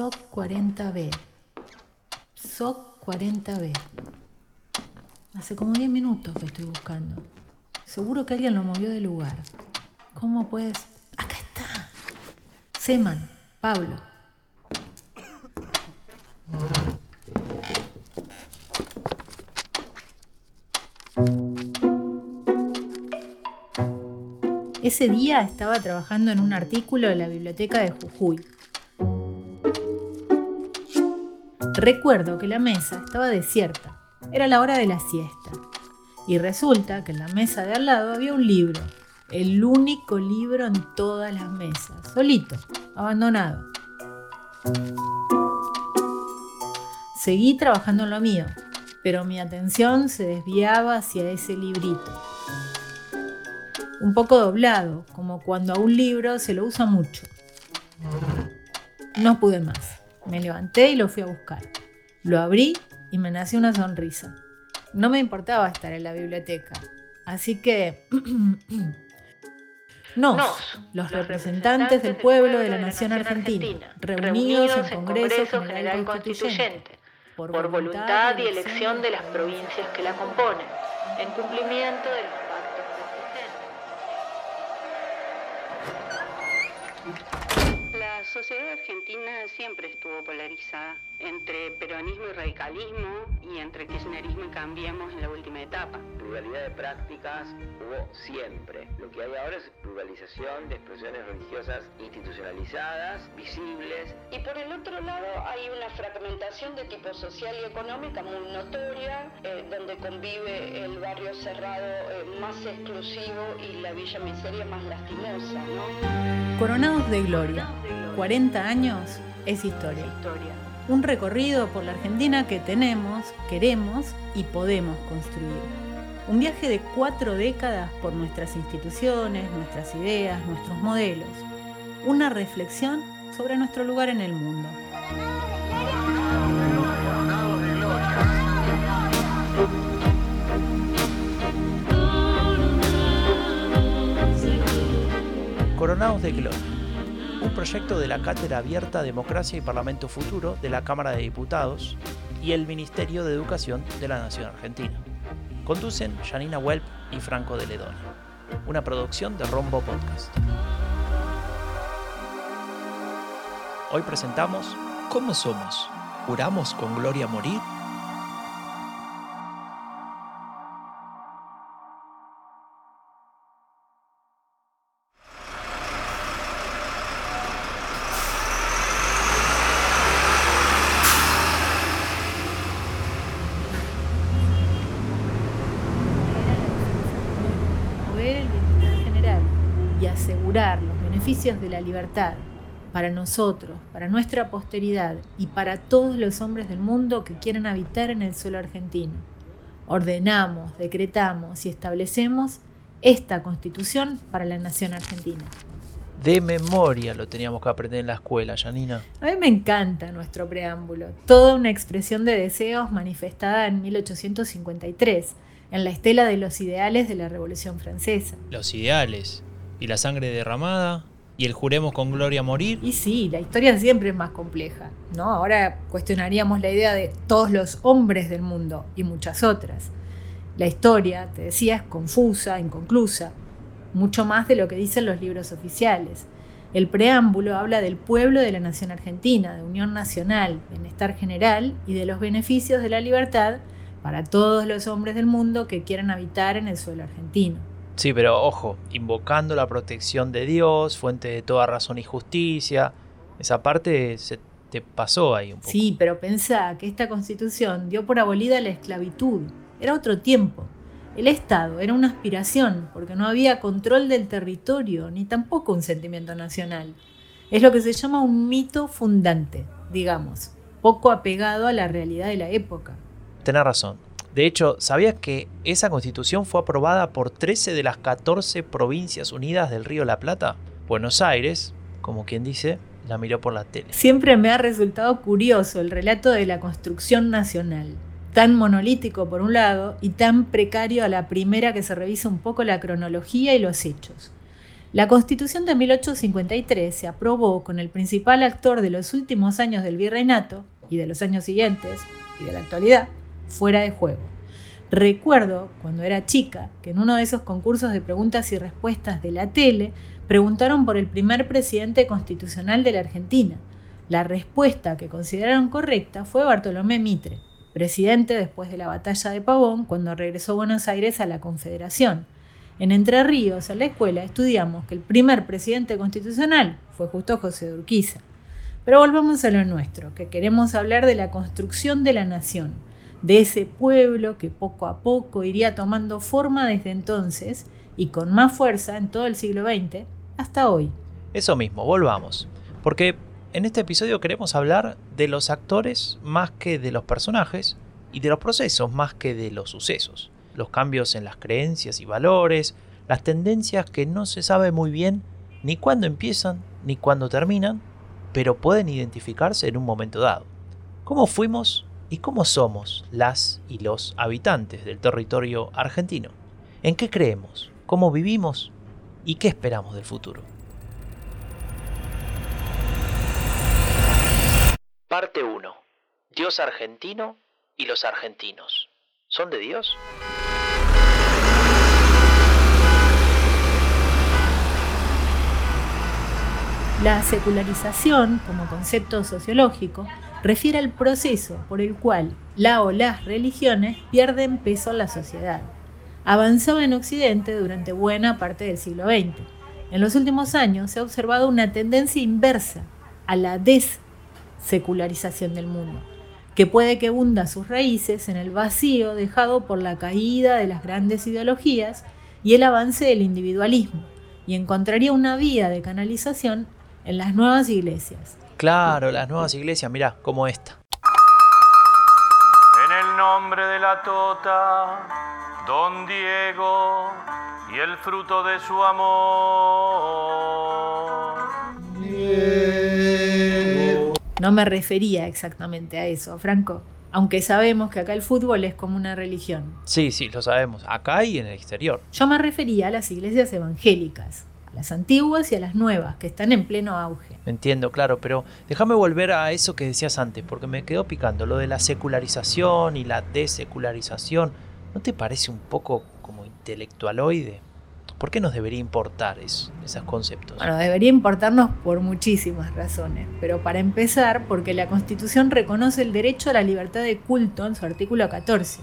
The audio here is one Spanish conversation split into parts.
SOC 40B. SOC 40B. Hace como 10 minutos que estoy buscando. Seguro que alguien lo movió de lugar. ¿Cómo puedes...? Acá está. Seman, Pablo. Ese día estaba trabajando en un artículo de la biblioteca de Jujuy. Recuerdo que la mesa estaba desierta. Era la hora de la siesta. Y resulta que en la mesa de al lado había un libro. El único libro en todas las mesas. Solito, abandonado. Seguí trabajando en lo mío, pero mi atención se desviaba hacia ese librito un poco doblado, como cuando a un libro se lo usa mucho. No pude más. Me levanté y lo fui a buscar. Lo abrí y me nació una sonrisa. No me importaba estar en la biblioteca. Así que... Nos, los representantes del pueblo de la nación argentina, reunidos en Congreso General Constituyente, por voluntad y elección de las provincias que la componen, en cumplimiento de los La sociedad argentina siempre estuvo polarizada entre peronismo y radicalismo y entre kirchnerismo y cambiemos en la última etapa. Pluralidad de prácticas hubo siempre. Lo que hay ahora es pluralización de expresiones religiosas institucionalizadas, visibles. Y por el otro lado hay una fragmentación de tipo social y económica muy notoria, eh, donde convive el barrio cerrado eh, más exclusivo y la villa miseria más lastimosa. ¿no? Coronados de Gloria, 40 años es historia. Un recorrido por la Argentina que tenemos, queremos y podemos construir. Un viaje de cuatro décadas por nuestras instituciones, nuestras ideas, nuestros modelos. Una reflexión sobre nuestro lugar en el mundo. Coronados de Gloria un proyecto de la Cátedra Abierta Democracia y Parlamento Futuro de la Cámara de Diputados y el Ministerio de Educación de la Nación Argentina. Conducen Janina Welp y Franco de Ledoni. Una producción de Rombo Podcast. Hoy presentamos ¿Cómo somos? ¿Juramos con gloria morir? Los beneficios de la libertad para nosotros, para nuestra posteridad y para todos los hombres del mundo que quieren habitar en el suelo argentino. Ordenamos, decretamos y establecemos esta constitución para la nación argentina. De memoria lo teníamos que aprender en la escuela, Janina. A mí me encanta nuestro preámbulo, toda una expresión de deseos manifestada en 1853, en la estela de los ideales de la Revolución Francesa. Los ideales, y la sangre derramada y el juremos con gloria morir. Y sí, la historia siempre es más compleja, ¿no? Ahora cuestionaríamos la idea de todos los hombres del mundo y muchas otras. La historia, te decía, es confusa, inconclusa, mucho más de lo que dicen los libros oficiales. El preámbulo habla del pueblo de la nación argentina, de unión nacional, bienestar general y de los beneficios de la libertad para todos los hombres del mundo que quieran habitar en el suelo argentino. Sí, pero ojo, invocando la protección de Dios, fuente de toda razón y justicia, esa parte se te pasó ahí un poco. Sí, pero pensá que esta constitución dio por abolida la esclavitud. Era otro tiempo. El Estado era una aspiración, porque no había control del territorio, ni tampoco un sentimiento nacional. Es lo que se llama un mito fundante, digamos, poco apegado a la realidad de la época. Tenés razón. De hecho, ¿sabías que esa constitución fue aprobada por 13 de las 14 provincias unidas del Río La Plata? Buenos Aires, como quien dice, la miró por la tele. Siempre me ha resultado curioso el relato de la construcción nacional, tan monolítico por un lado y tan precario a la primera que se revisa un poco la cronología y los hechos. La Constitución de 1853 se aprobó con el principal actor de los últimos años del virreinato y de los años siguientes y de la actualidad fuera de juego. Recuerdo, cuando era chica, que en uno de esos concursos de preguntas y respuestas de la tele preguntaron por el primer presidente constitucional de la Argentina. La respuesta que consideraron correcta fue Bartolomé Mitre, presidente después de la batalla de Pavón, cuando regresó a Buenos Aires a la Confederación. En Entre Ríos, en la escuela, estudiamos que el primer presidente constitucional fue justo José de Urquiza. Pero volvamos a lo nuestro, que queremos hablar de la construcción de la nación, de ese pueblo que poco a poco iría tomando forma desde entonces y con más fuerza en todo el siglo XX hasta hoy. Eso mismo, volvamos. Porque en este episodio queremos hablar de los actores más que de los personajes y de los procesos más que de los sucesos los cambios en las creencias y valores, las tendencias que no se sabe muy bien ni cuándo empiezan ni cuándo terminan, pero pueden identificarse en un momento dado. ¿Cómo fuimos y cómo somos las y los habitantes del territorio argentino? ¿En qué creemos? ¿Cómo vivimos? ¿Y qué esperamos del futuro? Parte 1. Dios argentino y los argentinos. ¿Son de Dios? La secularización, como concepto sociológico, refiere al proceso por el cual la o las religiones pierden peso en la sociedad. Avanzaba en Occidente durante buena parte del siglo XX. En los últimos años se ha observado una tendencia inversa a la desecularización del mundo, que puede que hunda sus raíces en el vacío dejado por la caída de las grandes ideologías y el avance del individualismo, y encontraría una vía de canalización en las nuevas iglesias. Claro, las nuevas iglesias, mira, como esta. En el nombre de la Tota, Don Diego y el fruto de su amor. No me refería exactamente a eso, Franco. Aunque sabemos que acá el fútbol es como una religión. Sí, sí, lo sabemos, acá y en el exterior. Yo me refería a las iglesias evangélicas, a las antiguas y a las nuevas, que están en pleno auge. Entiendo, claro, pero déjame volver a eso que decías antes, porque me quedó picando, lo de la secularización y la desecularización. ¿No te parece un poco como intelectualoide? ¿Por qué nos debería importar esos conceptos? Bueno, debería importarnos por muchísimas razones, pero para empezar, porque la Constitución reconoce el derecho a la libertad de culto en su artículo 14,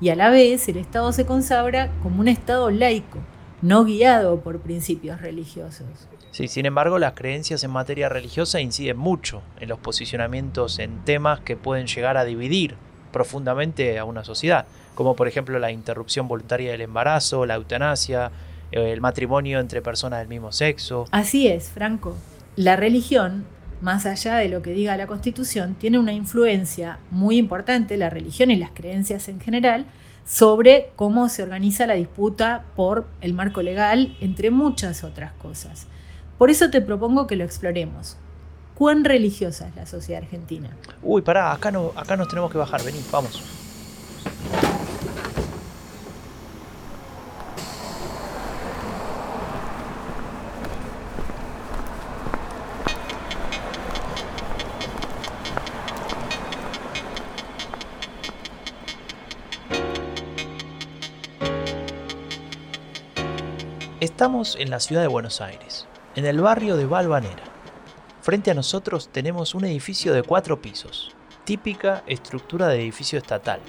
y a la vez el Estado se consagra como un Estado laico, no guiado por principios religiosos. Sí, sin embargo, las creencias en materia religiosa inciden mucho en los posicionamientos en temas que pueden llegar a dividir profundamente a una sociedad, como por ejemplo la interrupción voluntaria del embarazo, la eutanasia, eh, el matrimonio entre personas del mismo sexo. Así es, Franco. La religión, más allá de lo que diga la Constitución, tiene una influencia muy importante, la religión y las creencias en general, sobre cómo se organiza la disputa por el marco legal, entre muchas otras cosas. Por eso te propongo que lo exploremos. ¿Cuán religiosa es la sociedad argentina? Uy, pará, acá, no, acá nos tenemos que bajar, vení, vamos. Estamos en la ciudad de Buenos Aires, en el barrio de Valvanera. Frente a nosotros tenemos un edificio de cuatro pisos, típica estructura de edificio estatal.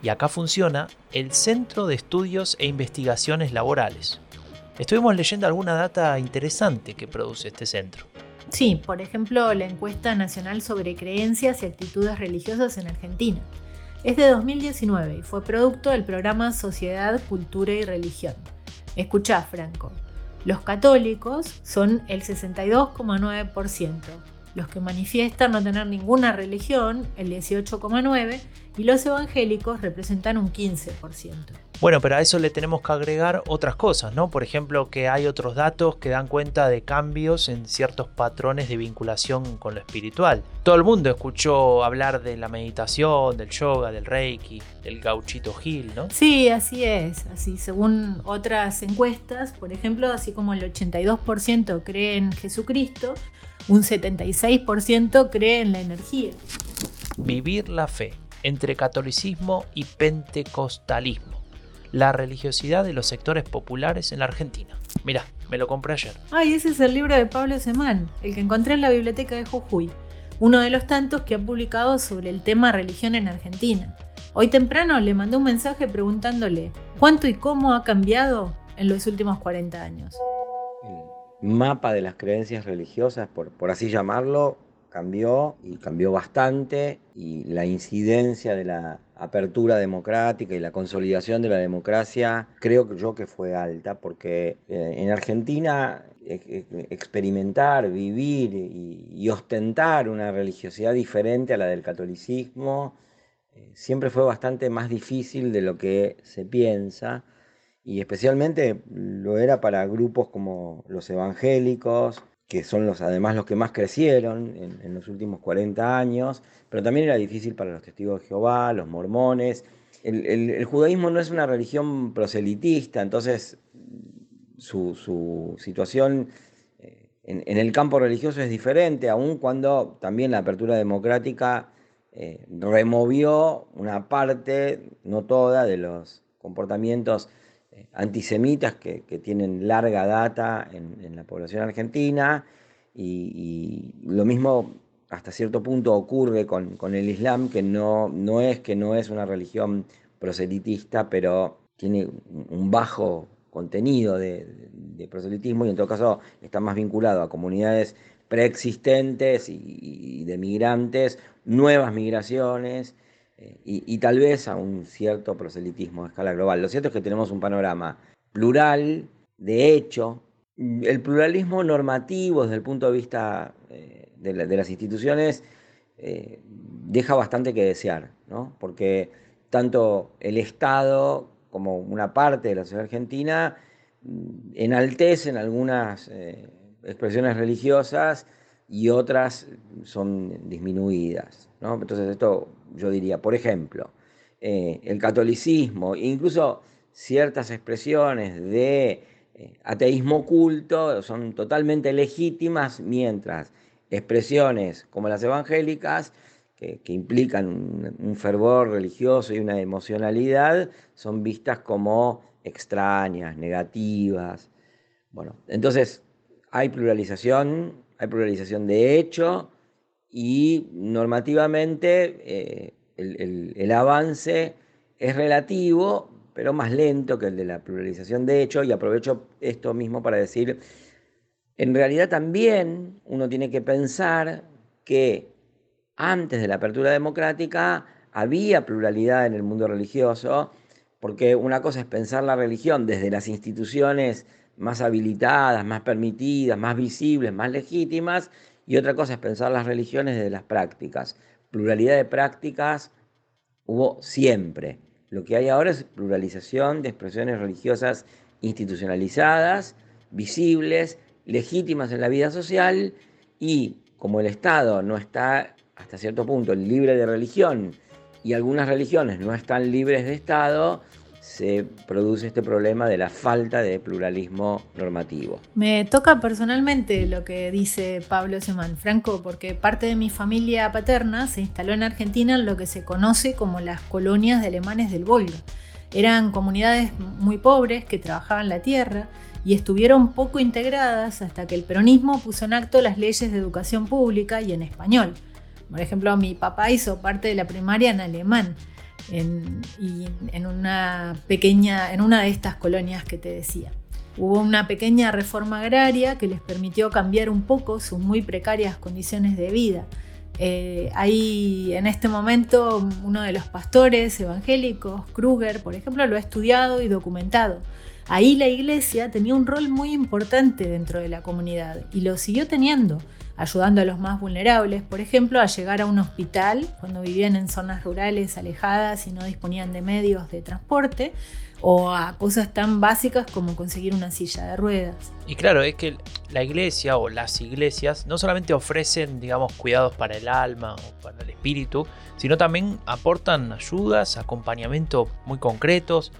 Y acá funciona el Centro de Estudios e Investigaciones Laborales. Estuvimos leyendo alguna data interesante que produce este centro. Sí, por ejemplo, la encuesta nacional sobre creencias y actitudes religiosas en Argentina. Es de 2019 y fue producto del programa Sociedad, Cultura y Religión Escuchá, Franco. Los católicos son el 62,9%, los que manifiestan no tener ninguna religión, el 18,9%, y los evangélicos representan un 15%. Bueno, pero a eso le tenemos que agregar otras cosas, ¿no? Por ejemplo, que hay otros datos que dan cuenta de cambios en ciertos patrones de vinculación con lo espiritual. Todo el mundo escuchó hablar de la meditación, del yoga, del reiki, del gauchito Gil, ¿no? Sí, así es. Así, según otras encuestas, por ejemplo, así como el 82% cree en Jesucristo, un 76% cree en la energía. Vivir la fe entre catolicismo y pentecostalismo la religiosidad de los sectores populares en la Argentina. Mirá, me lo compré ayer. Ay, ese es el libro de Pablo Semán, el que encontré en la biblioteca de Jujuy, uno de los tantos que ha publicado sobre el tema religión en Argentina. Hoy temprano le mandé un mensaje preguntándole cuánto y cómo ha cambiado en los últimos 40 años. Mapa de las creencias religiosas, por, así llamarlo, cambió y cambió bastante y la incidencia de la apertura democrática y la consolidación de la democracia, creo yo que fue alta, porque eh, en Argentina experimentar, vivir y, ostentar una religiosidad diferente a la del catolicismo eh, siempre fue bastante más difícil de lo que se piensa y especialmente lo era para grupos como los evangélicos, que son los, además los que más crecieron en, los últimos 40 años, pero también era difícil para los testigos de Jehová, los mormones. El, judaísmo no es una religión proselitista, entonces su, situación eh, en, el campo religioso es diferente, aun cuando también la apertura democrática eh, removió una parte, no toda, de los comportamientos antisemitas que, tienen larga data en, la población argentina y, lo mismo hasta cierto punto ocurre con, el Islam, que no, no, es que no es una religión proselitista, pero tiene un bajo contenido de, proselitismo y en todo caso está más vinculado a comunidades preexistentes y de migrantes, nuevas migraciones y, tal vez a un cierto proselitismo a escala global. Lo cierto es que tenemos un panorama plural, de hecho, el pluralismo normativo desde el punto de vista eh, de, las instituciones eh, deja bastante que desear, ¿no? porque tanto el Estado como una parte de la sociedad argentina mm, enaltecen algunas eh, expresiones religiosas y otras son disminuidas. Entonces esto yo diría, por ejemplo, eh, el catolicismo, incluso ciertas expresiones de eh, ateísmo oculto son totalmente legítimas, mientras expresiones como las evangélicas, que, implican un, fervor religioso y una emocionalidad, son vistas como extrañas, negativas. Bueno, entonces hay pluralización, hay pluralización de hecho, y normativamente eh, el, avance es relativo, pero más lento que el de la pluralización de hecho, y aprovecho esto mismo para decir, en realidad también uno tiene que pensar que antes de la apertura democrática había pluralidad en el mundo religioso, porque una cosa es pensar la religión desde las instituciones más habilitadas, más permitidas, más visibles, más legítimas, y otra cosa es pensar las religiones desde las prácticas. Pluralidad de prácticas hubo siempre. Lo que hay ahora es pluralización de expresiones religiosas institucionalizadas, visibles, legítimas en la vida social y como el Estado no está hasta cierto punto libre de religión y algunas religiones no están libres de Estado, se produce este problema de la falta de pluralismo normativo. Me toca personalmente lo que dice Pablo Semán, Franco, porque parte de mi familia paterna se instaló en Argentina en lo que se conoce como las colonias de alemanes del Volga. Eran comunidades muy pobres que trabajaban la tierra y estuvieron poco integradas hasta que el peronismo puso en acto las leyes de educación pública y en español. Por ejemplo, mi papá hizo parte de la primaria en alemán en, una pequeña, en una de estas colonias que te decía. Hubo una pequeña reforma agraria que les permitió cambiar un poco sus muy precarias condiciones de vida. Eh, hay en este momento uno de los pastores evangélicos, Kruger, por ejemplo, lo ha estudiado y documentado. Ahí la iglesia tenía un rol muy importante dentro de la comunidad y lo siguió teniendo, ayudando a los más vulnerables, por ejemplo, a llegar a un hospital cuando vivían en zonas rurales alejadas y no disponían de medios de transporte, o a cosas tan básicas como conseguir una silla de ruedas. Y claro, es que la iglesia o las iglesias no solamente ofrecen, digamos, cuidados para el alma o para el espíritu, sino también aportan ayudas, acompañamiento muy concretos,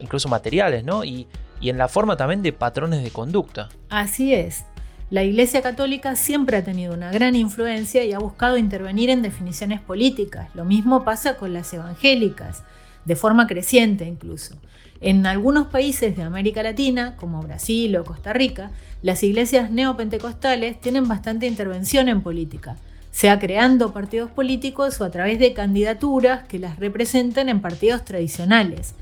incluso materiales, ¿no? Y, y en la forma también de patrones de conducta. Así es. La Iglesia Católica siempre ha tenido una gran influencia y ha buscado intervenir en definiciones políticas. Lo mismo pasa con las evangélicas, de forma creciente incluso. En algunos países de América Latina, como Brasil o Costa Rica, las iglesias neopentecostales tienen bastante intervención en política, sea creando partidos políticos o a través de candidaturas que las representen en partidos tradicionales.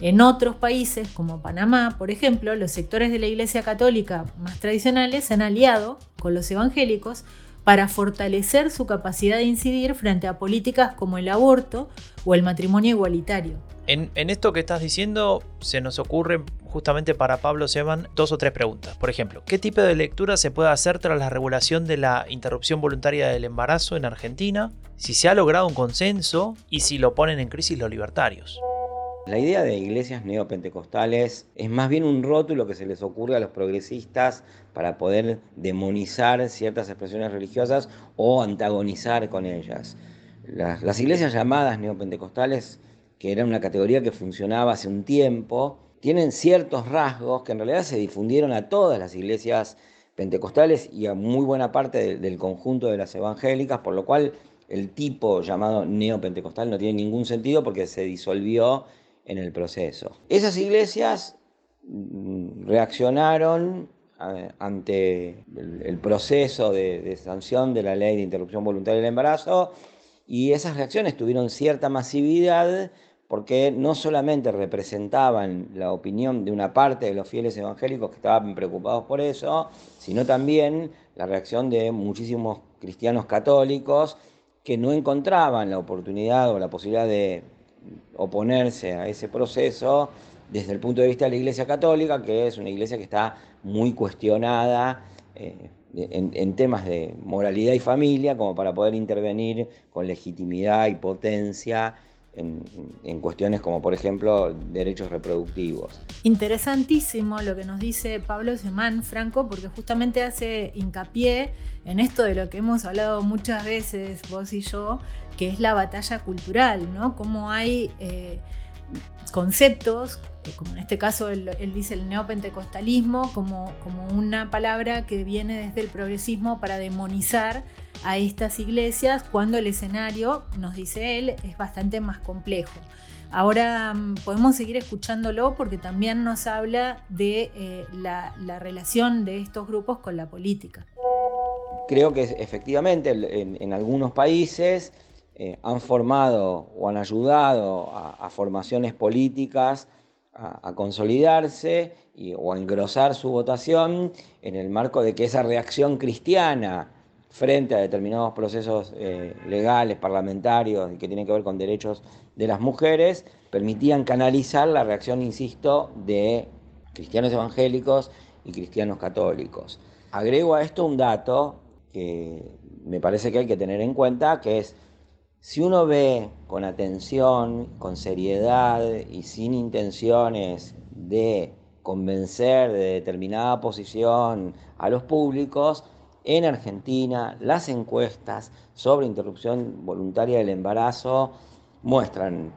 En otros países, como Panamá, por ejemplo, los sectores de la Iglesia Católica más tradicionales se han aliado con los evangélicos para fortalecer su capacidad de incidir frente a políticas como el aborto o el matrimonio igualitario. En, esto que estás diciendo, se nos ocurre justamente para Pablo Seban dos o tres preguntas. Por ejemplo, ¿qué tipo de lectura se puede hacer tras la regulación de la interrupción voluntaria del embarazo en Argentina? Si se ha logrado un consenso y si lo ponen en crisis los libertarios. La idea de iglesias neopentecostales es más bien un rótulo que se les ocurre a los progresistas para poder demonizar ciertas expresiones religiosas o antagonizar con ellas. Las, iglesias llamadas neopentecostales que era una categoría que funcionaba hace un tiempo, tienen ciertos rasgos que en realidad se difundieron a todas las iglesias pentecostales y a muy buena parte del conjunto de las evangélicas, por lo cual el tipo llamado neopentecostal no tiene ningún sentido porque se disolvió en el proceso. Esas iglesias mm, reaccionaron ante el, proceso de, de, sanción de la ley de interrupción voluntaria del embarazo y esas reacciones tuvieron cierta masividad porque no solamente representaban la opinión de una parte de los fieles evangélicos que estaban preocupados por eso, sino también la reacción de muchísimos cristianos católicos que no encontraban la oportunidad o la posibilidad de oponerse a ese proceso desde el punto de vista de la Iglesia Católica, que es una iglesia que está muy cuestionada eh, en, en, temas de moralidad y familia, como para poder intervenir con legitimidad y potencia en, cuestiones como, por ejemplo, derechos reproductivos. Interesantísimo lo que nos dice Pablo Semán Franco, porque justamente hace hincapié en esto de lo que hemos hablado muchas veces vos y yo, que es la batalla cultural, ¿no? Cómo hay eh, conceptos, como en este caso él, dice el neopentecostalismo, como, como una palabra que viene desde el progresismo para demonizar a estas iglesias cuando el escenario, nos dice él, es bastante más complejo. Ahora mm, podemos seguir escuchándolo porque también nos habla de eh, la, relación de estos grupos con la política. Creo que efectivamente en, algunos países eh, han formado o han ayudado a, formaciones políticas a, consolidarse o a engrosar su votación en el marco de que esa reacción cristiana frente a determinados procesos eh, legales, parlamentarios y que tienen que ver con derechos de las mujeres, permitían canalizar la reacción, insisto, de cristianos evangélicos y cristianos católicos. Agrego a esto un dato que me parece que hay que tener en cuenta, que es, si uno ve con atención, con seriedad y sin intenciones de convencer de determinada posición a los públicos, en Argentina, las encuestas sobre interrupción voluntaria del embarazo muestran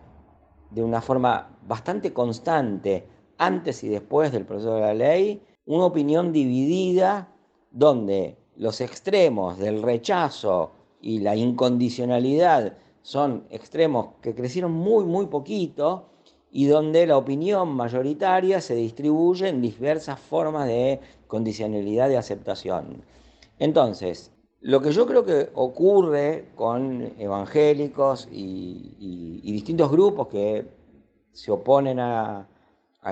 de una forma bastante constante, antes y después del proceso de la ley, una opinión dividida donde los extremos del rechazo y la incondicionalidad son extremos que crecieron muy, muy poquito y donde la opinión mayoritaria se distribuye en diversas formas de condicionalidad de aceptación. Entonces, lo que yo creo que ocurre con evangélicos y, distintos grupos que se oponen a,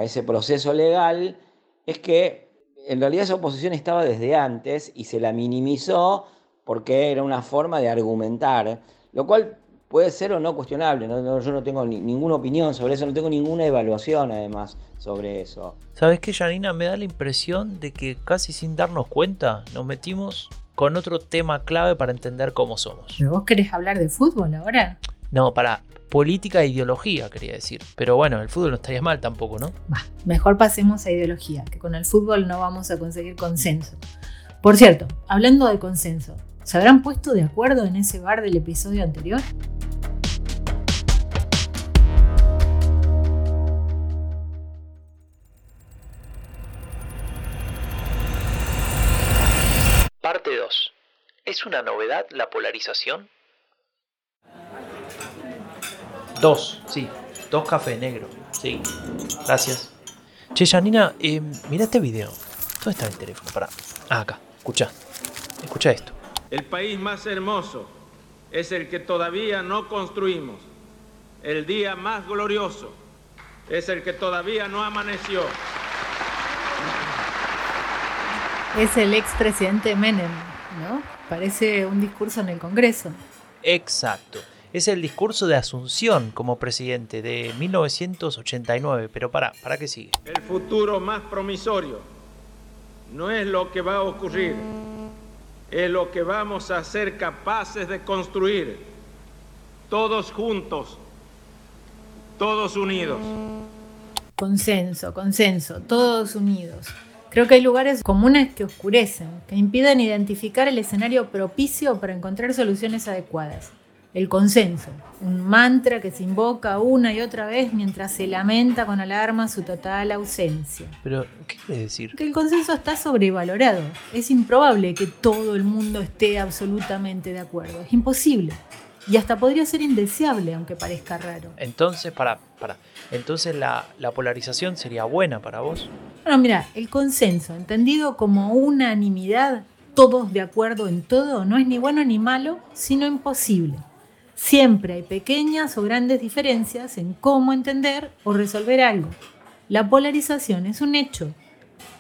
ese proceso legal es que en realidad esa oposición estaba desde antes y se la minimizó porque era una forma de argumentar, lo cual puede ser o no cuestionable. yo no tengo ninguna opinión sobre eso, no tengo ninguna evaluación además sobre eso. ¿Sabes qué, Janina? Me da la impresión de que casi sin darnos cuenta nos metimos con otro tema clave para entender cómo somos. ¿Pero vos querés hablar de fútbol ahora? No, para política e ideología, quería decir. Pero bueno, el fútbol no estaría mal tampoco, ¿no? mejor pasemos a ideología, que con el fútbol no vamos a conseguir consenso. Por cierto, hablando de consenso, ¿se habrán puesto de acuerdo en ese bar del episodio anterior? Parte 2. ¿Es una novedad la polarización? Dos, sí. Dos cafés negros. Sí. Gracias. Che, Janina, eh, mira este video. ¿Dónde está el teléfono? Para. Ah, acá. Escucha. Escucha esto. El país más hermoso es el que todavía no construimos. El día más glorioso es el que todavía no amaneció. Es el expresidente Menem, ¿no? Parece un discurso en el Congreso. Exacto. Es el discurso de Asunción como presidente de 1989. Pero para, ¿para qué sigue? El futuro más promisorio no es lo que va a ocurrir, es lo que vamos a ser capaces de construir todos juntos, todos unidos. Consenso, consenso, todos unidos. Creo que hay lugares comunes que oscurecen, que impiden identificar el escenario propicio para encontrar soluciones adecuadas. El consenso, un mantra que se invoca una y otra vez mientras se lamenta con alarma su total ausencia. Pero, ¿qué quiere decir? Que el consenso está sobrevalorado. Es improbable que todo el mundo esté absolutamente de acuerdo. Es imposible. Y hasta podría ser indeseable, aunque parezca raro. Entonces, para, para. Entonces la, la polarización sería buena para vos. Bueno, mira, el consenso, entendido como unanimidad, todos de acuerdo en todo, no es ni bueno ni malo, sino imposible. Siempre hay pequeñas o grandes diferencias en cómo entender o resolver algo. La polarización es un hecho,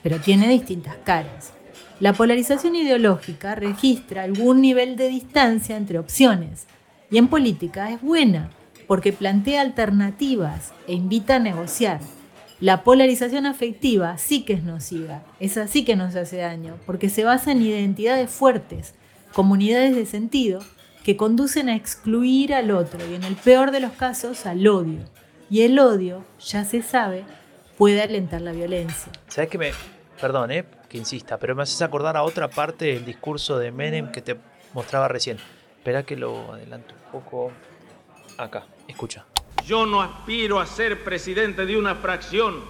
pero tiene distintas caras. La polarización ideológica registra algún nivel de distancia entre opciones y en política es buena porque plantea alternativas e invita a negociar. La polarización afectiva sí que es nociva, es así que nos hace daño, porque se basa en identidades fuertes, comunidades de sentido que conducen a excluir al otro y en el peor de los casos al odio. Y el odio, ya se sabe, puede alentar la violencia. ¿Sabes que me... Perdón, eh, que insista, pero me haces acordar a otra parte del discurso de Menem que te mostraba recién. Espera que lo adelanto un poco. Acá, escucha. Yo no aspiro a ser presidente de una fracción,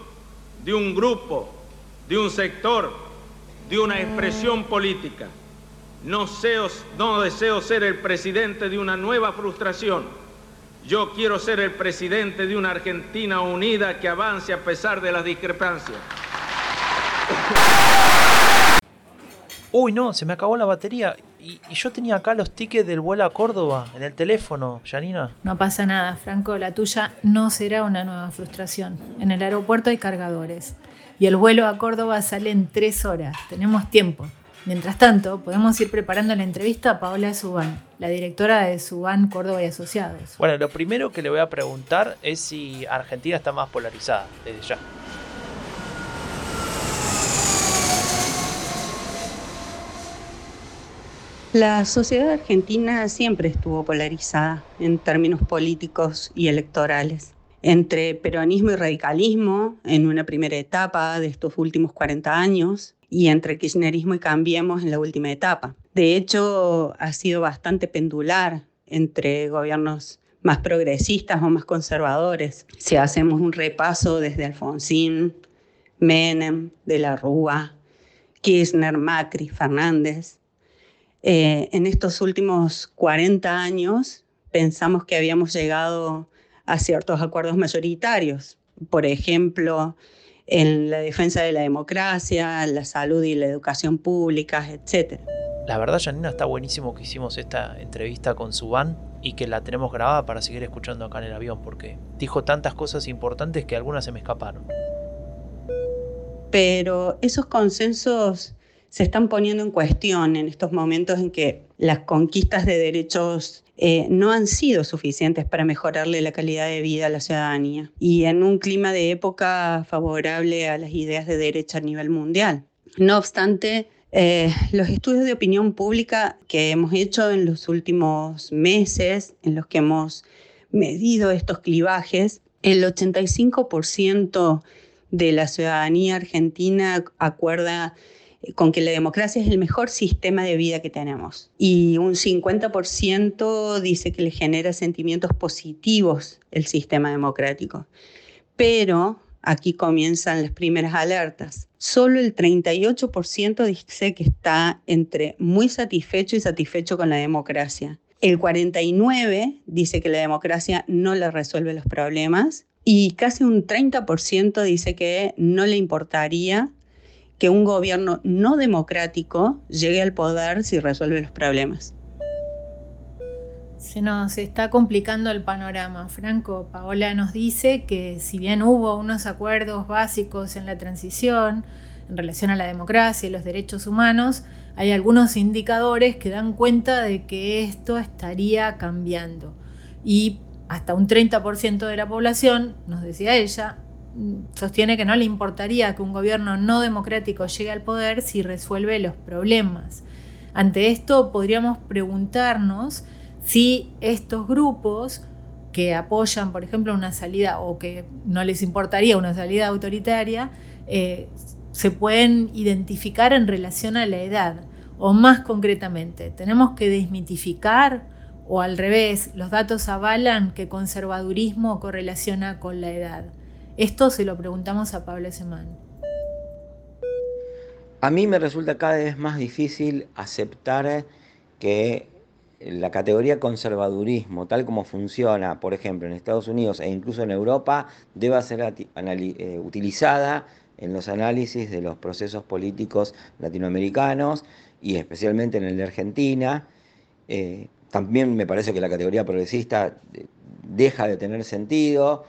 de un grupo, de un sector, de una expresión política. No, no deseo ser el presidente de una nueva frustración. Yo quiero ser el presidente de una Argentina unida que avance a pesar de las discrepancias. Uy, no, se me acabó la batería. Y, yo tenía acá los tickets del vuelo a Córdoba en el teléfono, Janina. No pasa nada, Franco. La tuya no será una nueva frustración. En el aeropuerto hay cargadores. Y el vuelo a Córdoba sale en tres horas. Tenemos tiempo. Mientras tanto, podemos ir preparando la entrevista a Paola Subán, la directora de Subán Córdoba y Asociados. Bueno, lo primero que le voy a preguntar es si Argentina está más polarizada desde ya. La sociedad argentina siempre estuvo polarizada en términos políticos y electorales. Entre peronismo y radicalismo en una primera etapa de estos últimos 40 años y entre kirchnerismo y cambiemos en la última etapa. De hecho, ha sido bastante pendular entre gobiernos más progresistas o más conservadores. Si hacemos un repaso desde Alfonsín, Menem, De la Rúa, Kirchner, Macri, Fernández, eh, en estos últimos 40 años pensamos que habíamos llegado a ciertos acuerdos mayoritarios. Por ejemplo, en la defensa de la democracia, la salud y la educación pública, etc. La verdad, Janina, está buenísimo que hicimos esta entrevista con Subán y que la tenemos grabada para seguir escuchando acá en el avión, porque dijo tantas cosas importantes que algunas se me escaparon. Pero esos consensos se están poniendo en cuestión en estos momentos en que las conquistas de derechos eh, no han sido suficientes para mejorarle la calidad de vida a la ciudadanía y en un clima de época favorable a las ideas de derecha a nivel mundial. No obstante, eh, los estudios de opinión pública que hemos hecho en los últimos meses, en los que hemos medido estos clivajes, el 85% de la ciudadanía argentina acuerda con que la democracia es el mejor sistema de vida que tenemos. Y un 50% dice que le genera sentimientos positivos el sistema democrático. Pero aquí comienzan las primeras alertas. Solo el 38% dice que está entre muy satisfecho y satisfecho con la democracia. El 49% dice que la democracia no le resuelve los problemas y casi un 30% dice que no le importaría que un gobierno no democrático llegue al poder si resuelve los problemas. Se nos está complicando el panorama. Franco, Paola nos dice que si bien hubo unos acuerdos básicos en la transición en relación a la democracia y los derechos humanos, hay algunos indicadores que dan cuenta de que esto estaría cambiando. Y hasta un 30% de la población, nos decía ella, sostiene que no le importaría que un gobierno no democrático llegue al poder si resuelve los problemas. Ante esto podríamos preguntarnos si estos grupos que apoyan, por ejemplo, una salida o que no les importaría una salida autoritaria, eh, se pueden identificar en relación a la edad. O más concretamente, tenemos que desmitificar o al revés, los datos avalan que conservadurismo correlaciona con la edad. Esto se lo preguntamos a Pablo Semán. A mí me resulta cada vez más difícil aceptar que la categoría conservadurismo, tal como funciona, por ejemplo, en Estados Unidos e incluso en Europa, deba ser eh, utilizada en los análisis de los procesos políticos latinoamericanos y especialmente en el de Argentina. Eh, también me parece que la categoría progresista eh, deja de tener sentido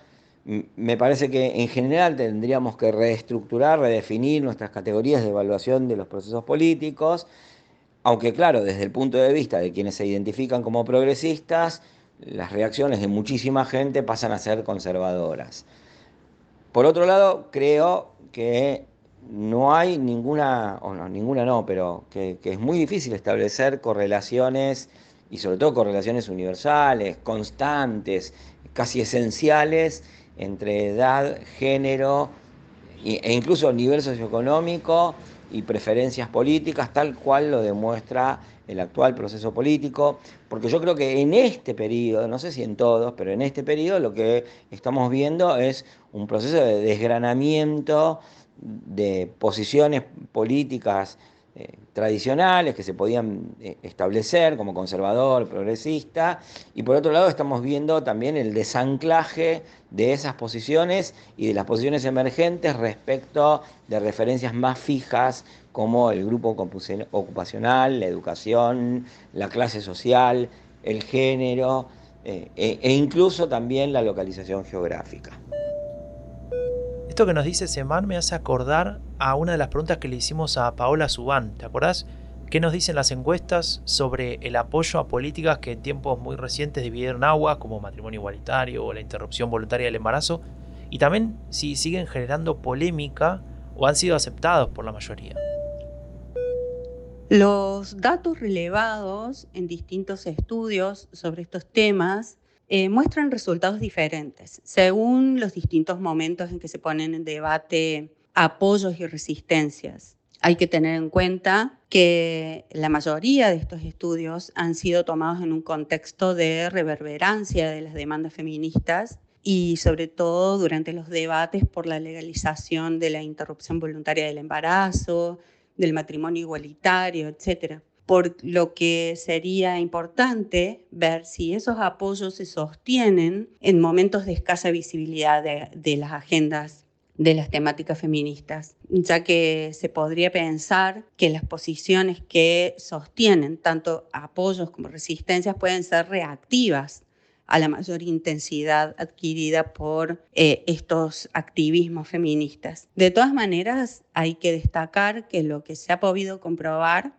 me parece que en general tendríamos que reestructurar, redefinir nuestras categorías de evaluación de los procesos políticos, aunque claro, desde el punto de vista de quienes se identifican como progresistas, las reacciones de muchísima gente pasan a ser conservadoras. Por otro lado, creo que no hay ninguna, o no, ninguna no, pero que, que es muy difícil establecer correlaciones y sobre todo correlaciones universales, constantes, casi esenciales entre edad, género e incluso nivel socioeconómico y preferencias políticas, tal cual lo demuestra el actual proceso político, porque yo creo que en este periodo, no sé si en todos, pero en este periodo lo que estamos viendo es un proceso de desgranamiento de posiciones políticas tradicionales que se podían eh, establecer como conservador, progresista, y por otro lado estamos viendo también el desanclaje de esas posiciones y de las posiciones emergentes respecto de referencias más fijas como el grupo ocupacional, la educación, la clase social, el género eh, e, e incluso también la localización geográfica. Esto que nos dice Semán me hace acordar a una de las preguntas que le hicimos a Paola Subán. ¿Te acordás? ¿Qué nos dicen las encuestas sobre el apoyo a políticas que en tiempos muy recientes dividieron agua, como matrimonio igualitario o la interrupción voluntaria del embarazo? Y también si siguen generando polémica o han sido aceptados por la mayoría. Los datos relevados en distintos estudios sobre estos temas eh, muestran resultados diferentes según los distintos momentos en que se ponen en debate apoyos y resistencias. Hay que tener en cuenta que la mayoría de estos estudios han sido tomados en un contexto de reverberancia de las demandas feministas y sobre todo durante los debates por la legalización de la interrupción voluntaria del embarazo, del matrimonio igualitario, etcétera por lo que sería importante ver si esos apoyos se sostienen en momentos de escasa visibilidad de, las agendas de las temáticas feministas, ya que se podría pensar que las posiciones que sostienen tanto apoyos como resistencias pueden ser reactivas a la mayor intensidad adquirida por eh, estos activismos feministas. De todas maneras, hay que destacar que lo que se ha podido comprobar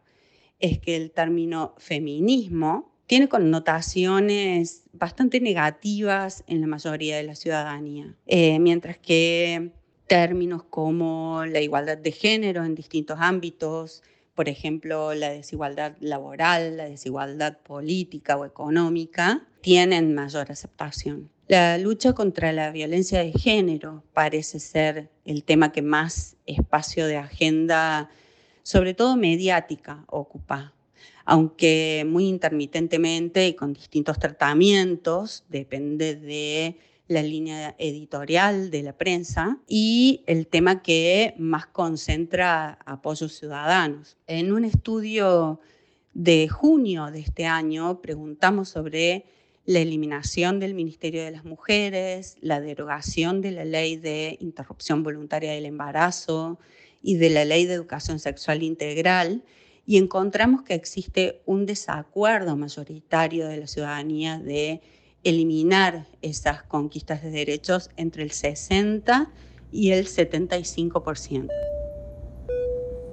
es que el término feminismo tiene connotaciones bastante negativas en la mayoría de la ciudadanía, eh, mientras que términos como la igualdad de género en distintos ámbitos, por ejemplo, la desigualdad laboral, la desigualdad política o económica, tienen mayor aceptación. La lucha contra la violencia de género parece ser el tema que más espacio de agenda, sobre todo mediática, ocupa, aunque muy intermitentemente y con distintos tratamientos, depende de la línea editorial de la prensa y el tema que más concentra apoyos ciudadanos. En un estudio de junio de este año preguntamos sobre la eliminación del Ministerio de las Mujeres, la derogación de la ley de interrupción voluntaria del embarazo y de la ley de educación sexual integral y encontramos que existe un desacuerdo mayoritario de la ciudadanía de eliminar esas conquistas de derechos entre el 60 y el 75%.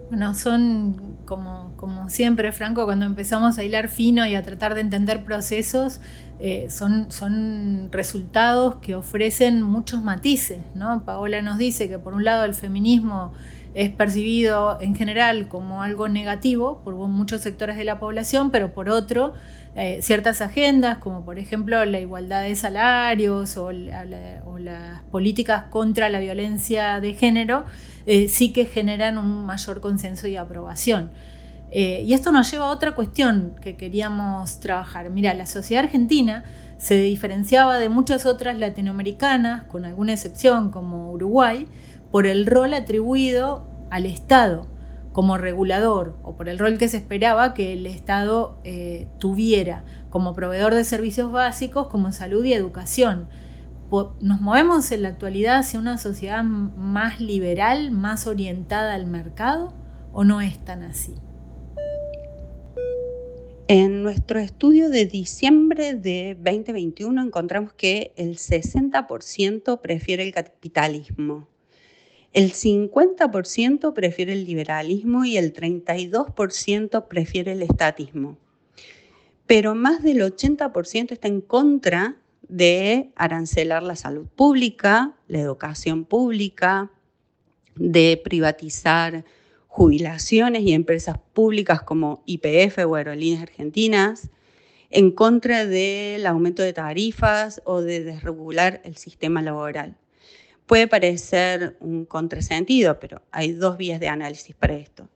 Bueno, son como, como siempre, Franco, cuando empezamos a hilar fino y a tratar de entender procesos, eh, son, son resultados que ofrecen muchos matices. ¿no? Paola nos dice que por un lado el feminismo es percibido en general como algo negativo por muchos sectores de la población, pero por otro eh, ciertas agendas, como por ejemplo la igualdad de salarios o, las políticas contra la violencia de género, eh, sí que generan un mayor consenso y aprobación. Eh, y esto nos lleva a otra cuestión que queríamos trabajar. Mira, la sociedad argentina se diferenciaba de muchas otras latinoamericanas, con alguna excepción como Uruguay, por el rol atribuido al Estado como regulador o por el rol que se esperaba que el Estado eh, tuviera como proveedor de servicios básicos como salud y educación. ¿Nos movemos en la actualidad hacia una sociedad más liberal, más orientada al mercado o no es tan así? En nuestro estudio de diciembre de 2021 encontramos que el 60% prefiere el capitalismo, el 50% prefiere el liberalismo y el 32% prefiere el estatismo. Pero más del 80% está en contra de arancelar la salud pública, la educación pública, de privatizar jubilaciones y empresas públicas como IPF o Aerolíneas Argentinas, en contra del aumento de tarifas o de desregular el sistema laboral. Puede parecer un contrasentido, pero hay dos vías de análisis para esto.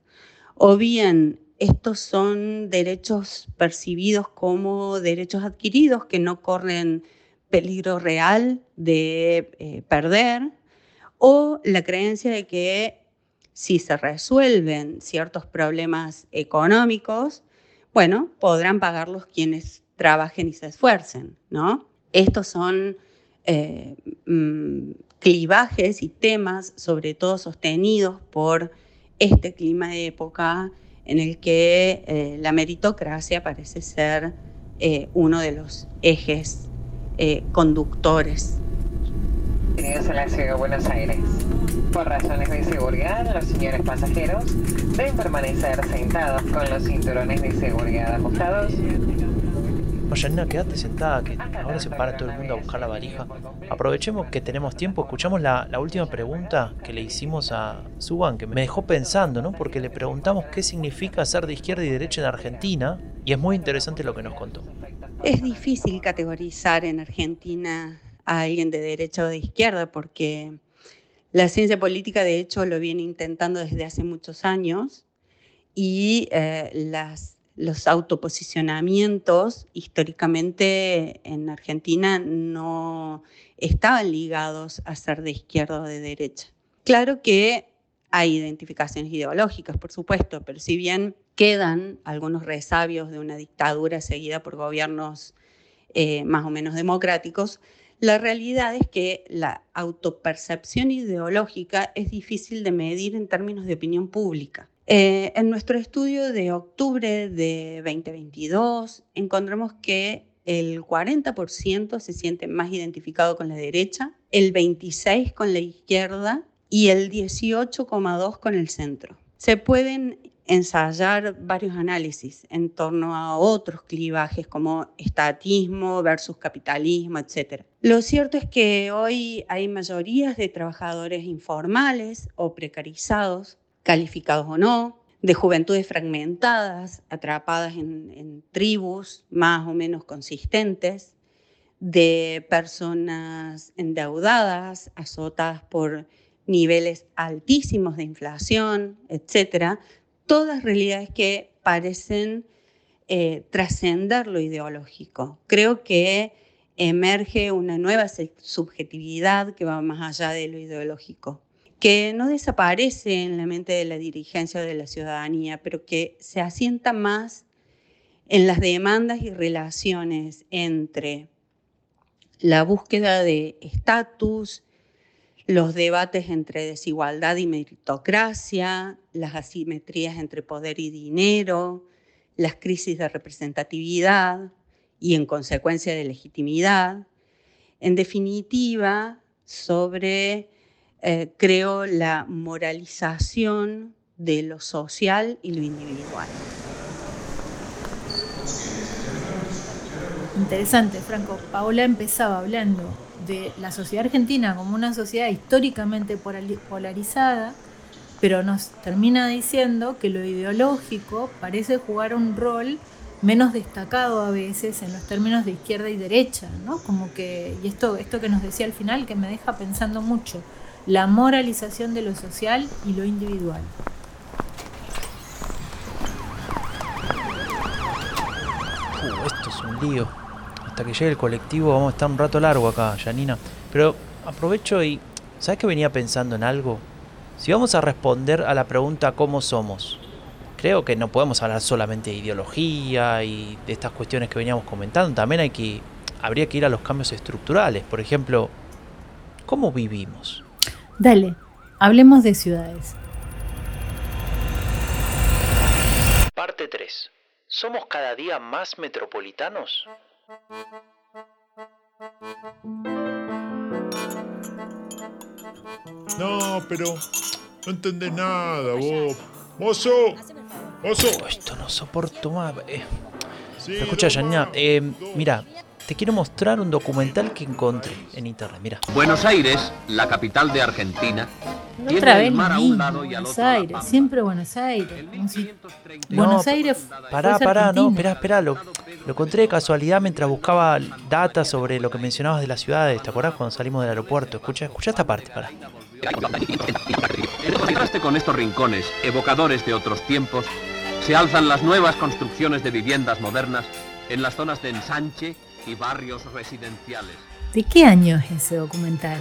O bien estos son derechos percibidos como derechos adquiridos que no corren peligro real de eh, perder, o la creencia de que si se resuelven ciertos problemas económicos, bueno, podrán pagarlos quienes trabajen y se esfuercen, ¿no? Estos son eh, mm, clivajes y temas, sobre todo sostenidos por este clima de época en el que eh, la meritocracia parece ser eh, uno de los ejes eh, conductores. Bienvenidos a la ciudad de Buenos Aires. Por razones de seguridad, los señores pasajeros deben permanecer sentados con los cinturones de seguridad ajustados Janina, quédate sentada, que ahora se para todo el mundo a buscar la valija. Aprovechemos que tenemos tiempo, escuchamos la, última pregunta que le hicimos a Suban, que me dejó pensando, ¿no? Porque le preguntamos qué significa ser de izquierda y derecha en Argentina, y es muy interesante lo que nos contó. Es difícil categorizar en Argentina a alguien de derecha o de izquierda, porque la ciencia política, de hecho, lo viene intentando desde hace muchos años, y eh, las los autoposicionamientos históricamente en Argentina no estaban ligados a ser de izquierda o de derecha. Claro que hay identificaciones ideológicas, por supuesto, pero si bien quedan algunos resabios de una dictadura seguida por gobiernos eh, más o menos democráticos, la realidad es que la autopercepción ideológica es difícil de medir en términos de opinión pública. Eh, en nuestro estudio de octubre de 2022 encontramos que el 40% se siente más identificado con la derecha, el 26% con la izquierda y el 18,2% con el centro. Se pueden ensayar varios análisis en torno a otros clivajes como estatismo versus capitalismo, etc. Lo cierto es que hoy hay mayorías de trabajadores informales o precarizados, calificados o no, de juventudes fragmentadas, atrapadas en, tribus más o menos consistentes, de personas endeudadas, azotadas por niveles altísimos de inflación, etcétera, todas realidades que parecen eh, trascender lo ideológico. Creo que emerge una nueva subjetividad que va más allá de lo ideológico, que no desaparece en la mente de la dirigencia o de la ciudadanía, pero que se asienta más en las demandas y relaciones entre la búsqueda de estatus, los debates entre desigualdad y meritocracia, las asimetrías entre poder y dinero, las crisis de representatividad y en consecuencia de legitimidad. En definitiva, sobre, eh, creo, la moralización de lo social y lo individual. Interesante, Franco. Paola empezaba hablando de la sociedad argentina como una sociedad históricamente polarizada, pero nos termina diciendo que lo ideológico parece jugar un rol menos destacado a veces en los términos de izquierda y derecha, ¿no? Como que, y esto, esto que nos decía al final, que me deja pensando mucho, la moralización de lo social y lo individual. Uh, esto es un lío que llegue el colectivo vamos a estar un rato largo acá, Janina. Pero aprovecho y. ¿Sabes que venía pensando en algo? Si vamos a responder a la pregunta ¿cómo somos? Creo que no podemos hablar solamente de ideología y de estas cuestiones que veníamos comentando. También hay que. Habría que ir a los cambios estructurales. Por ejemplo, ¿cómo vivimos? Dale, hablemos de ciudades. Parte 3. ¿Somos cada día más metropolitanos? No, pero no entendés nada, vos. ¡Mozo! ¡Mozo! esto no soporto más. Eh. escucha, Janina, eh, mira, te quiero mostrar un documental que encontré en internet. Mira. Buenos Aires, la capital de Argentina, otra vez Buenos Aires, siempre Buenos Aires. Buenos Aires. Pará, pará, no, espera, espera. Lo, lo, encontré de casualidad mientras buscaba data sobre lo que mencionabas de las ciudades. ¿Te acordás cuando salimos del aeropuerto? Escucha, escucha esta parte, pará. En contraste con estos rincones, evocadores de otros tiempos, se alzan las nuevas construcciones de viviendas modernas en las zonas de ensanche y barrios residenciales. ¿De qué año es ese documental?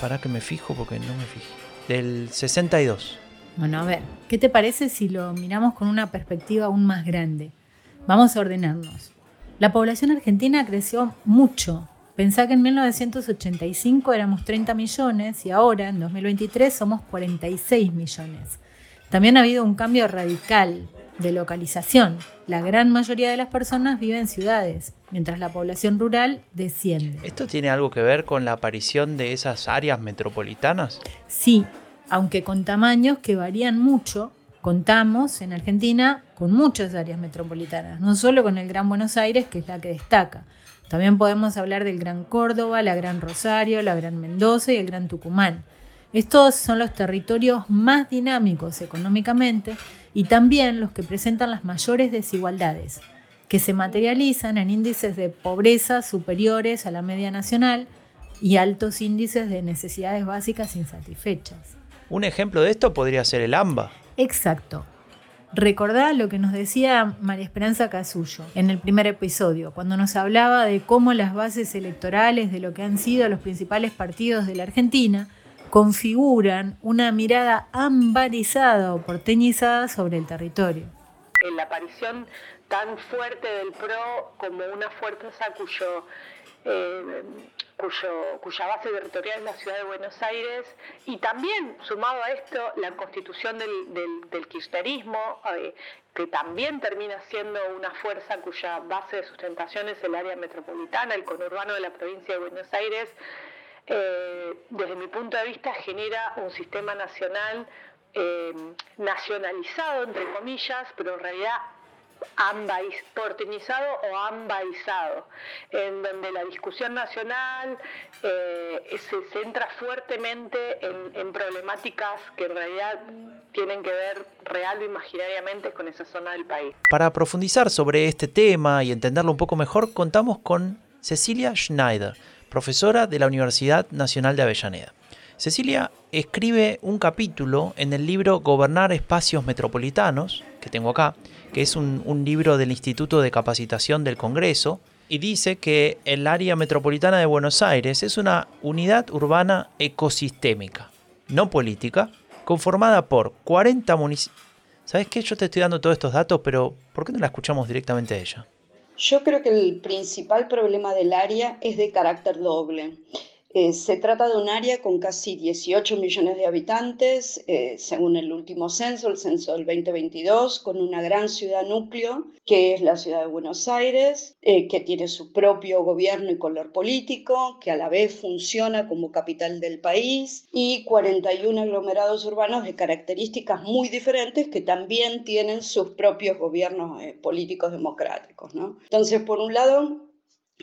Para que me fijo porque no me fijé del 62. Bueno, a ver, ¿qué te parece si lo miramos con una perspectiva aún más grande? Vamos a ordenarnos. La población argentina creció mucho. Pensá que en 1985 éramos 30 millones y ahora, en 2023, somos 46 millones. También ha habido un cambio radical de localización. La gran mayoría de las personas viven en ciudades, mientras la población rural desciende. ¿Esto tiene algo que ver con la aparición de esas áreas metropolitanas? Sí, aunque con tamaños que varían mucho. Contamos en Argentina con muchas áreas metropolitanas, no solo con el Gran Buenos Aires, que es la que destaca. También podemos hablar del Gran Córdoba, la Gran Rosario, la Gran Mendoza y el Gran Tucumán. Estos son los territorios más dinámicos económicamente y también los que presentan las mayores desigualdades, que se materializan en índices de pobreza superiores a la media nacional y altos índices de necesidades básicas insatisfechas. Un ejemplo de esto podría ser el AMBA. Exacto. Recordá lo que nos decía María Esperanza Casullo en el primer episodio, cuando nos hablaba de cómo las bases electorales de lo que han sido los principales partidos de la Argentina configuran una mirada ambarizada o porteñizada sobre el territorio. La aparición tan fuerte del PRO como una fuerza cuyo eh, cuya base territorial es la ciudad de Buenos Aires, y también, sumado a esto, la constitución del, kirchnerismo, eh, que también termina siendo una fuerza cuya base de sustentación es el área metropolitana, el conurbano de la provincia de Buenos Aires, eh, desde mi punto de vista genera un sistema nacional eh, nacionalizado, entre comillas, pero en realidad porteñizado o ambaizado, en donde la discusión nacional eh, se centra fuertemente en, problemáticas que en realidad tienen que ver real o imaginariamente con esa zona del país. Para profundizar sobre este tema y entenderlo un poco mejor, contamos con Cecilia Schneider, profesora de la Universidad Nacional de Avellaneda. Cecilia escribe un capítulo en el libro Gobernar Espacios Metropolitanos, que tengo acá, que es un, libro del Instituto de Capacitación del Congreso, y dice que el área metropolitana de Buenos Aires es una unidad urbana ecosistémica, no política, conformada por 40 municipios. ¿Sabes qué? Yo te estoy dando todos estos datos, pero ¿por qué no la escuchamos directamente a ella? Yo creo que el principal problema del área es de carácter doble. Eh, se trata de un área con casi 18 millones de habitantes, eh, según el último censo, el censo del 2022, con una gran ciudad núcleo, que es la ciudad de Buenos Aires, eh, que tiene su propio gobierno y color político, que a la vez funciona como capital del país, y 41 aglomerados urbanos de características muy diferentes que también tienen sus propios gobiernos políticos democráticos. Entonces, por un lado,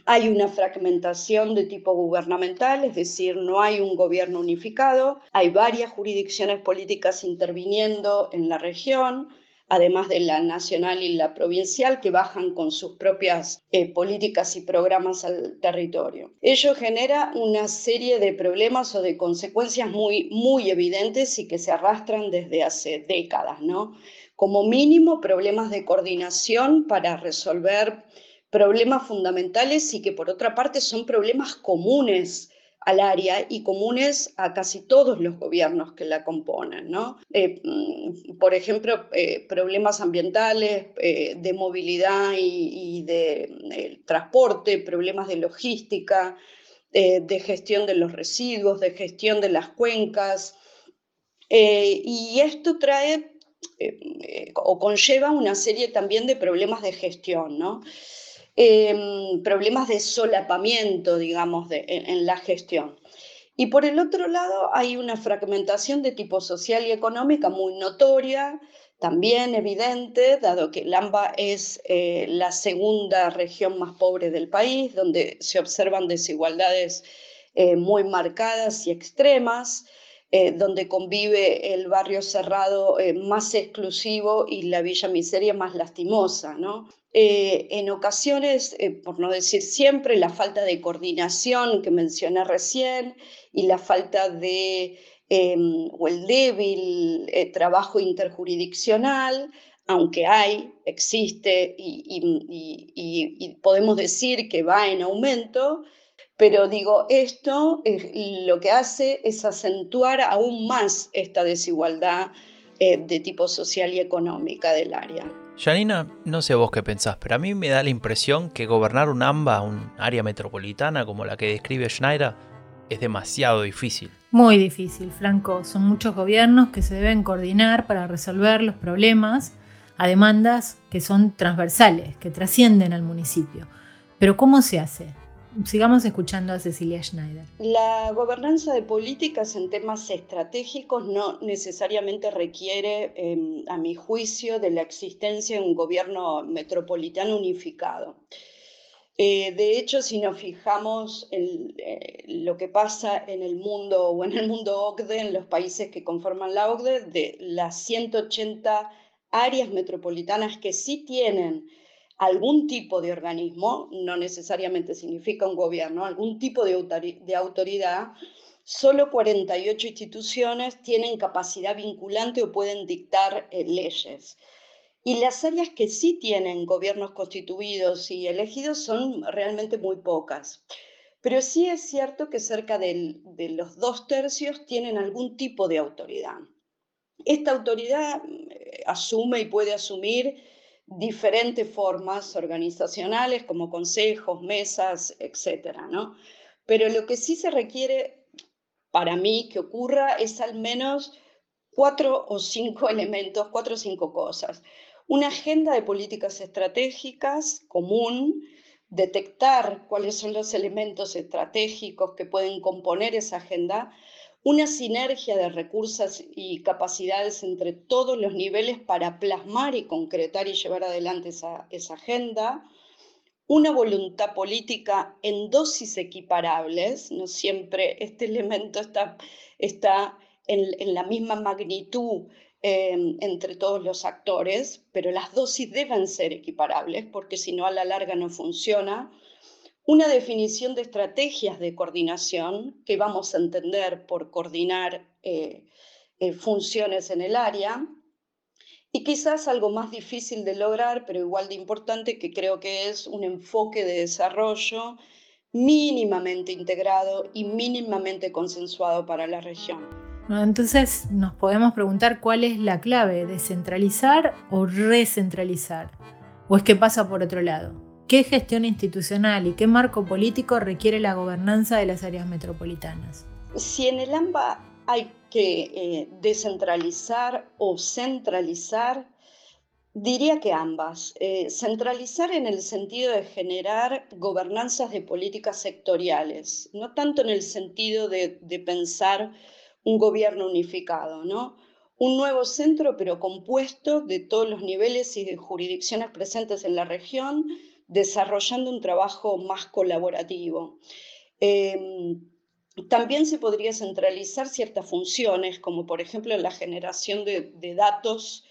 hay una fragmentación de tipo gubernamental, es decir, no hay un gobierno unificado, hay varias jurisdicciones políticas interviniendo en la región, además de la nacional y la provincial, que bajan con sus propias eh, políticas y programas al territorio. Ello genera una serie de problemas o de consecuencias muy, muy evidentes y que se arrastran desde hace décadas, ¿no? Como mínimo, problemas de coordinación para resolver problemas fundamentales y que por otra parte son problemas comunes al área y comunes a casi todos los gobiernos que la componen. ¿no? Eh, mm, por ejemplo, eh, problemas ambientales, eh, de movilidad y, de transporte, problemas de logística, de gestión de los residuos, de gestión de las cuencas. y esto trae o conlleva una serie también de problemas de gestión, ¿no? Em, problemas de solapamiento, digamos, en, la gestión. Y por el otro lado hay una fragmentación de tipo social y económica muy notoria, también evidente, dado que Lamba es eh, la segunda región más pobre del país, donde se observan desigualdades eh, muy marcadas y extremas, eh, donde convive el barrio cerrado más exclusivo y la villa miseria más lastimosa. ¿no? Eh, en ocasiones, eh, por no decir siempre, la falta de coordinación que mencioné recién y la falta de, em, o el débil eh, trabajo interjurisdiccional, aunque hay, existe y, podemos decir que va en aumento, pero digo, esto lo que hace es acentuar aún más esta desigualdad de tipo social y económica del área. Janina, no sé vos qué pensás, pero a mí me da la impresión que gobernar un AMBA, un área metropolitana como la que describe Schneider, es demasiado difícil. Muy difícil, Franco. Son muchos gobiernos que se deben coordinar para resolver los problemas a demandas que son transversales, que trascienden al municipio. Pero ¿cómo se hace? Sigamos escuchando a Cecilia Schneider. La gobernanza de políticas en temas estratégicos no necesariamente requiere, em, a mi juicio, de la existencia de un gobierno metropolitano unificado. Eh, de hecho, si nos fijamos en eh, lo que pasa en el mundo o en el mundo OCDE, en los países que conforman la OCDE, de las 180 áreas metropolitanas que sí tienen algún tipo de organismo, no necesariamente significa un gobierno, algún tipo de, autoridad, solo 48 instituciones tienen capacidad vinculante o pueden dictar eh, leyes. Y las áreas que sí tienen gobiernos constituidos y elegidos son realmente muy pocas. Pero sí es cierto que cerca de los dos tercios tienen algún tipo de autoridad. Esta autoridad eh, asume y puede asumir diferentes formas organizacionales como consejos, mesas, etcétera, ¿no? Pero lo que sí se requiere para mí que ocurra es al menos cuatro o cinco elementos, cuatro o cinco cosas. Una agenda de políticas estratégicas común, detectar cuáles son los elementos estratégicos que pueden componer esa agenda, una sinergia de recursos y capacidades entre todos los niveles para plasmar y concretar y llevar adelante esa, agenda, una voluntad política en dosis equiparables, no siempre este elemento está, está en, la misma magnitud em, entre todos los actores, pero las dosis deben ser equiparables porque si no a la larga no funciona una definición de estrategias de coordinación que vamos a entender por coordinar eh, eh, funciones en el área. Y quizás algo más difícil de lograr, pero igual de importante, que creo que es un enfoque de desarrollo mínimamente integrado y mínimamente consensuado para la región. Entonces nos podemos preguntar cuál es la clave, descentralizar o recentralizar, o es que pasa por otro lado. ¿Qué gestión institucional y qué marco político requiere la gobernanza de las áreas metropolitanas? Si en el AMBA hay que eh, descentralizar o centralizar, diría que ambas. Eh, centralizar en el sentido de generar gobernanzas de políticas sectoriales, no tanto en el sentido de, de pensar un gobierno unificado, ¿no? Un nuevo centro, pero compuesto de todos los niveles y de jurisdicciones presentes en la región, desarrollando un trabajo más colaborativo. Em, también se podría centralizar ciertas funciones, como por ejemplo la generación de, datos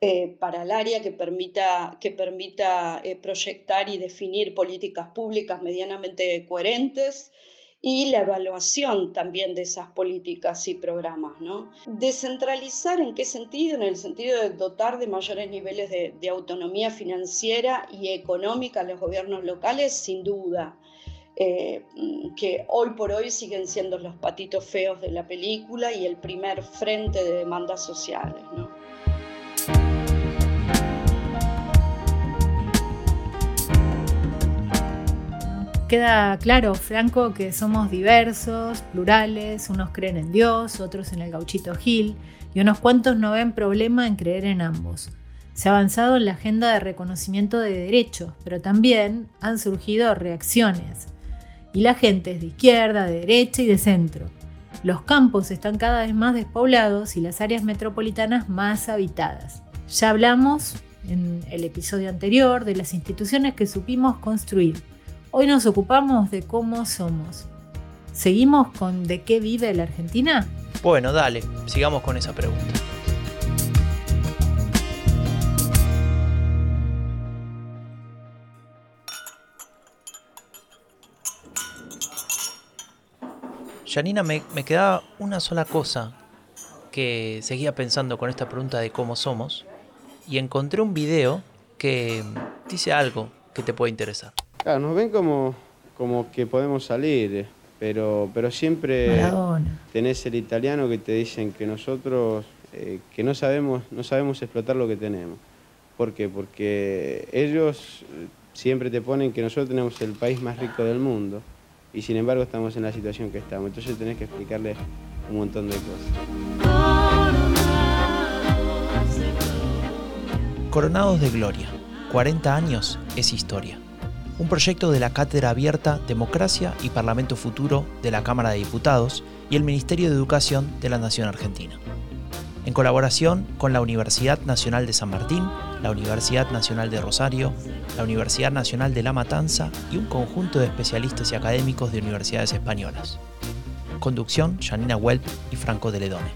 eh, para el área que permita, que permita eh, proyectar y definir políticas públicas medianamente coherentes y la evaluación también de esas políticas y programas. ¿no? Descentralizar en qué sentido? En el sentido de dotar de mayores niveles de, autonomía financiera y económica a los gobiernos locales, sin duda. Eh, que hoy por hoy siguen siendo los patitos feos de la película y el primer frente de demandas sociales. ¿no? Queda claro, Franco, que somos diversos, plurales, unos creen en Dios, otros en el gauchito Gil, y unos cuantos no ven problema en creer en ambos. Se ha avanzado en la agenda de reconocimiento de derechos, pero también han surgido reacciones. Y la gente es de izquierda, de derecha y de centro. Los campos están cada vez más despoblados y las áreas metropolitanas más habitadas. Ya hablamos en el episodio anterior de las instituciones que supimos construir Hoy nos ocupamos de cómo somos. ¿Seguimos con de qué vive la Argentina? Bueno, dale, sigamos con esa pregunta. Janina, me, me quedaba una sola cosa que seguía pensando con esta pregunta de cómo somos y encontré un video que dice algo que te puede interesar. Claro, nos ven como, como que podemos salir, pero, pero siempre tenés el italiano que te dicen que nosotros eh, que no sabemos, no sabemos explotar lo que tenemos. ¿Por qué? Porque ellos siempre te ponen que nosotros tenemos el país más rico del mundo y sin embargo estamos en la situación que estamos. Entonces tenés que explicarles un montón de cosas. Coronados de Gloria. 40 años es historia un proyecto de la Cátedra Abierta Democracia y Parlamento Futuro de la Cámara de Diputados y el Ministerio de Educación de la Nación Argentina. En colaboración con la Universidad Nacional de San Martín, la Universidad Nacional de Rosario, la Universidad Nacional de La Matanza y un conjunto de especialistas y académicos de universidades españolas. Conducción, Janina Welp y Franco de Ledone.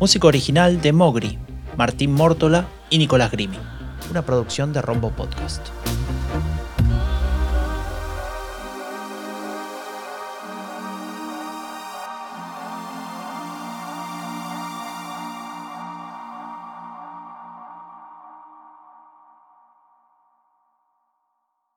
Música original de Mogri, Martín Mórtola y Nicolás Grimi. Una producción de Rombo Podcast.